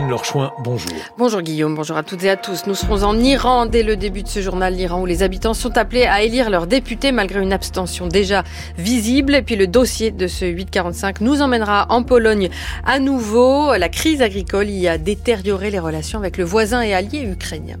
Bonjour. Bonjour Guillaume, bonjour à toutes et à tous. Nous serons en Iran dès le début de ce journal, l'Iran, où les habitants sont appelés à élire leurs députés malgré une abstention déjà visible. Et puis le dossier de ce 845 nous emmènera en Pologne à nouveau. La crise agricole y a détérioré les relations avec le voisin et allié ukrainien.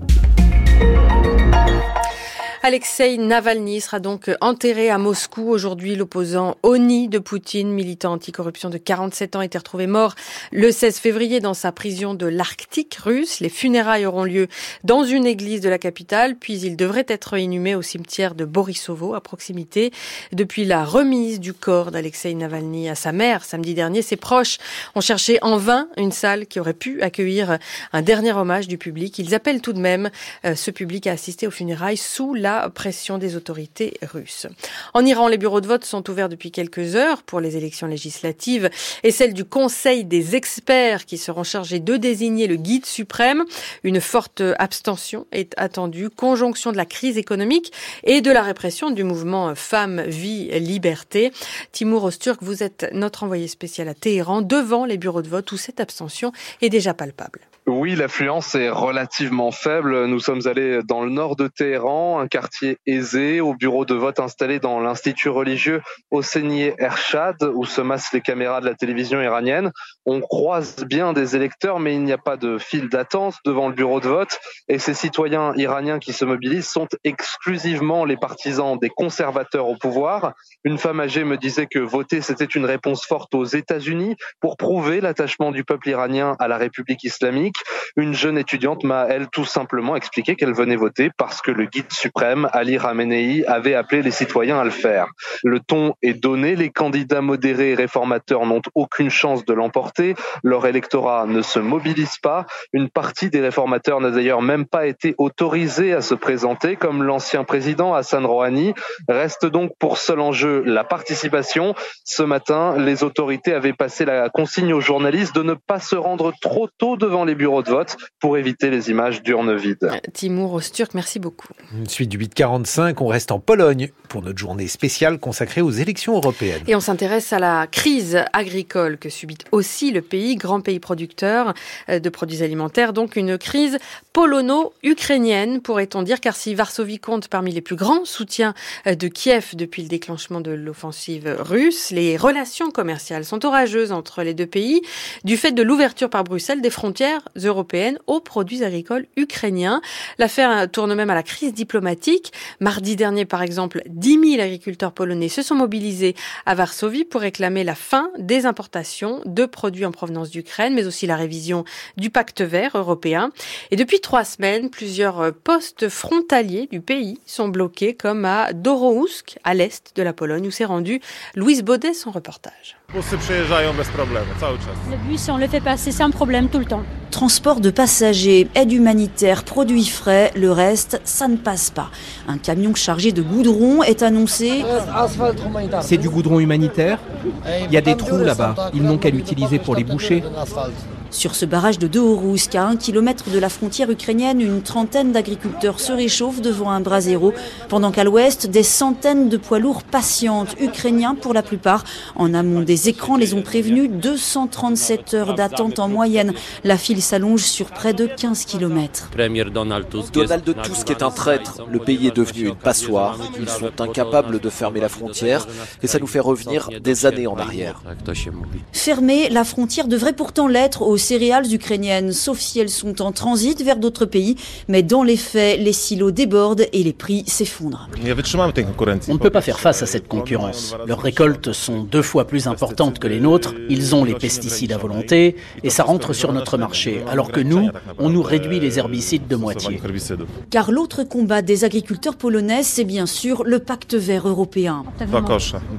Alexei Navalny sera donc enterré à Moscou. Aujourd'hui, l'opposant Oni de Poutine, militant anticorruption de 47 ans, était retrouvé mort le 16 février dans sa prison de l'Arctique russe. Les funérailles auront lieu dans une église de la capitale, puis il devrait être inhumé au cimetière de Borisovo, à proximité. Depuis la remise du corps d'Alexei Navalny à sa mère samedi dernier, ses proches ont cherché en vain une salle qui aurait pu accueillir un dernier hommage du public. Ils appellent tout de même euh, ce public à assister aux funérailles sous la pression des autorités russes. En Iran, les bureaux de vote sont ouverts depuis quelques heures pour les élections législatives et celles du Conseil des experts qui seront chargés de désigner le guide suprême. Une forte abstention est attendue, conjonction de la crise économique et de la répression du mouvement Femmes, Vie, Liberté. Timur Osturk, vous êtes notre envoyé spécial à Téhéran devant les bureaux de vote où cette abstention est déjà palpable. Oui, l'affluence est relativement faible. Nous sommes allés dans le nord de Téhéran, un quartier aisé, au bureau de vote installé dans l'institut religieux Hosseini Ershad, où se massent les caméras de la télévision iranienne. On croise bien des électeurs, mais il n'y a pas de file d'attente devant le bureau de vote. Et ces citoyens iraniens qui se mobilisent sont exclusivement les partisans des conservateurs au pouvoir. Une femme âgée me disait que voter, c'était une réponse forte aux États-Unis pour prouver l'attachement du peuple iranien à la République islamique. Une jeune étudiante m'a, elle, tout simplement expliqué qu'elle venait voter parce que le guide suprême, Ali Ramenei, avait appelé les citoyens à le faire. Le ton est donné, les candidats modérés et réformateurs n'ont aucune chance de l'emporter, leur électorat ne se mobilise pas, une partie des réformateurs n'a d'ailleurs même pas été autorisée à se présenter, comme l'ancien président Hassan Rouhani. Reste donc pour seul enjeu la participation. Ce matin, les autorités avaient passé la consigne aux journalistes de ne pas se rendre trop tôt devant les bureaux de vote pour éviter les images d'urnes vides. Timur Osturk, merci beaucoup. Une suite du 845, on reste en Pologne pour notre journée spéciale consacrée aux élections européennes. Et on s'intéresse à la crise agricole que subit aussi le pays, grand pays producteur euh, de produits alimentaires, donc une crise polono-ukrainienne, pourrait-on dire, car si Varsovie compte parmi les plus grands soutiens euh, de Kiev depuis le déclenchement de l'offensive russe, les relations commerciales sont orageuses entre les deux pays du fait de l'ouverture par Bruxelles des frontières européennes aux produits agricoles ukrainiens. L'affaire tourne même à la crise diplomatique. Mardi dernier, par exemple, 10 000 agriculteurs polonais se sont mobilisés à Varsovie pour réclamer la fin des importations de produits en provenance d'Ukraine, mais aussi la révision du pacte vert européen. Et depuis trois semaines, plusieurs postes frontaliers du pays sont bloqués, comme à Dorohusk, à l'est de la Pologne, où s'est rendu Louise Baudet, son reportage. Le bus, on le fait passer sans problème tout le temps. Transport de passagers, aide humanitaire, produits frais, le reste, ça ne passe pas. Un camion chargé de goudron est annoncé. C'est du goudron humanitaire Il y a des trous là-bas. Ils n'ont qu'à l'utiliser pour les boucher. Sur ce barrage de Dohorousk, à un kilomètre de la frontière ukrainienne, une trentaine d'agriculteurs se réchauffent devant un brasero, pendant qu'à l'ouest, des centaines de poids lourds patientent, ukrainiens pour la plupart. En amont des écrans les ont prévenus, 237 heures d'attente en moyenne. La file s'allonge sur près de 15 kilomètres. Donald Tusk est un traître. Le pays est devenu une passoire. Ils sont incapables de fermer la frontière et ça nous fait revenir des années en arrière. Fermer la frontière devrait pourtant l'être aux céréales ukrainiennes, sauf si elles sont en transit vers d'autres pays. Mais dans les faits, les silos débordent et les prix s'effondrent. On ne peut pas faire face à cette concurrence. Leurs récoltes sont deux fois plus importantes que les nôtres. Ils ont les pesticides à volonté et ça rentre sur notre marché. Alors que nous, on nous réduit les herbicides de moitié. Car l'autre combat des agriculteurs polonais, c'est bien sûr le pacte vert européen.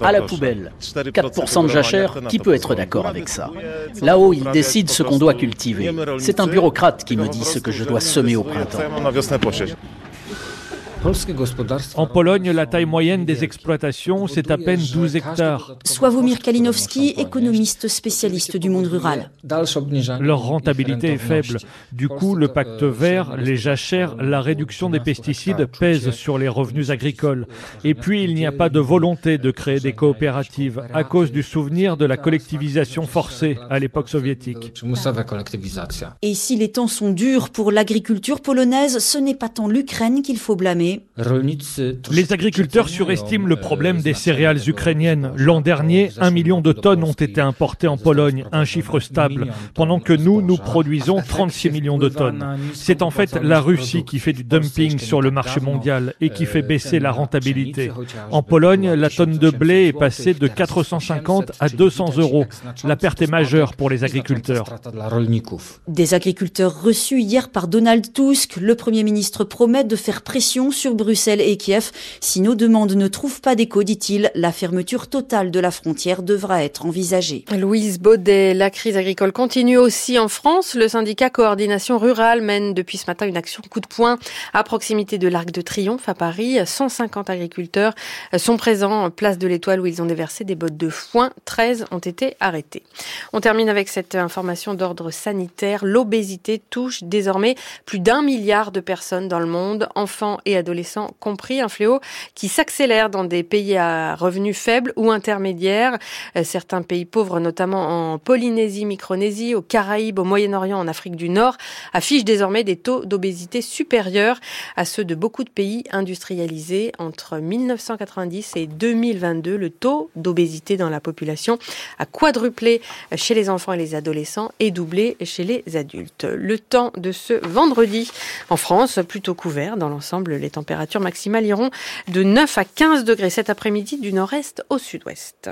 À la poubelle. 4% de jachère, qui peut être d'accord avec ça? Là-haut, ils décident ce qu'on doit cultiver. C'est un bureaucrate qui me dit ce que je dois semer au printemps. En Pologne, la taille moyenne des exploitations, c'est à peine 12 hectares. Sławomir Kalinowski, économiste spécialiste du monde rural. Leur rentabilité est faible. Du coup, le pacte vert, les jachères, la réduction des pesticides pèsent sur les revenus agricoles. Et puis, il n'y a pas de volonté de créer des coopératives à cause du souvenir de la collectivisation forcée à l'époque soviétique. Et si les temps sont durs pour l'agriculture polonaise, ce n'est pas tant l'Ukraine qu'il faut blâmer les agriculteurs surestiment le problème des céréales ukrainiennes. L'an dernier, un million de tonnes ont été importées en Pologne, un chiffre stable, pendant que nous, nous produisons 36 millions de tonnes. C'est en fait la Russie qui fait du dumping sur le marché mondial et qui fait baisser la rentabilité. En Pologne, la tonne de blé est passée de 450 à 200 euros. La perte est majeure pour les agriculteurs. Des agriculteurs reçus hier par Donald Tusk, le Premier ministre promet de faire pression sur Bruxelles et Kiev. Si nos demandes ne trouvent pas d'écho, dit-il, la fermeture totale de la frontière devra être envisagée. Louise Baudet, la crise agricole continue aussi en France. Le syndicat Coordination Rurale mène depuis ce matin une action coup de poing à proximité de l'Arc de Triomphe à Paris. 150 agriculteurs sont présents en place de l'Étoile où ils ont déversé des bottes de foin. 13 ont été arrêtés. On termine avec cette information d'ordre sanitaire. L'obésité touche désormais plus d'un milliard de personnes dans le monde, enfants et adolescents adolescents compris, un fléau qui s'accélère dans des pays à revenus faibles ou intermédiaires. Euh, certains pays pauvres, notamment en Polynésie, Micronésie, aux Caraïbes, au Moyen-Orient, en Afrique du Nord, affichent désormais des taux d'obésité supérieurs à ceux de beaucoup de pays industrialisés. Entre 1990 et 2022, le taux d'obésité dans la population a quadruplé chez les enfants et les adolescents et doublé chez les adultes. Le temps de ce vendredi en France, plutôt couvert dans l'ensemble, les températures maximales iront de 9 à 15 degrés cet après-midi du nord-est au sud-ouest.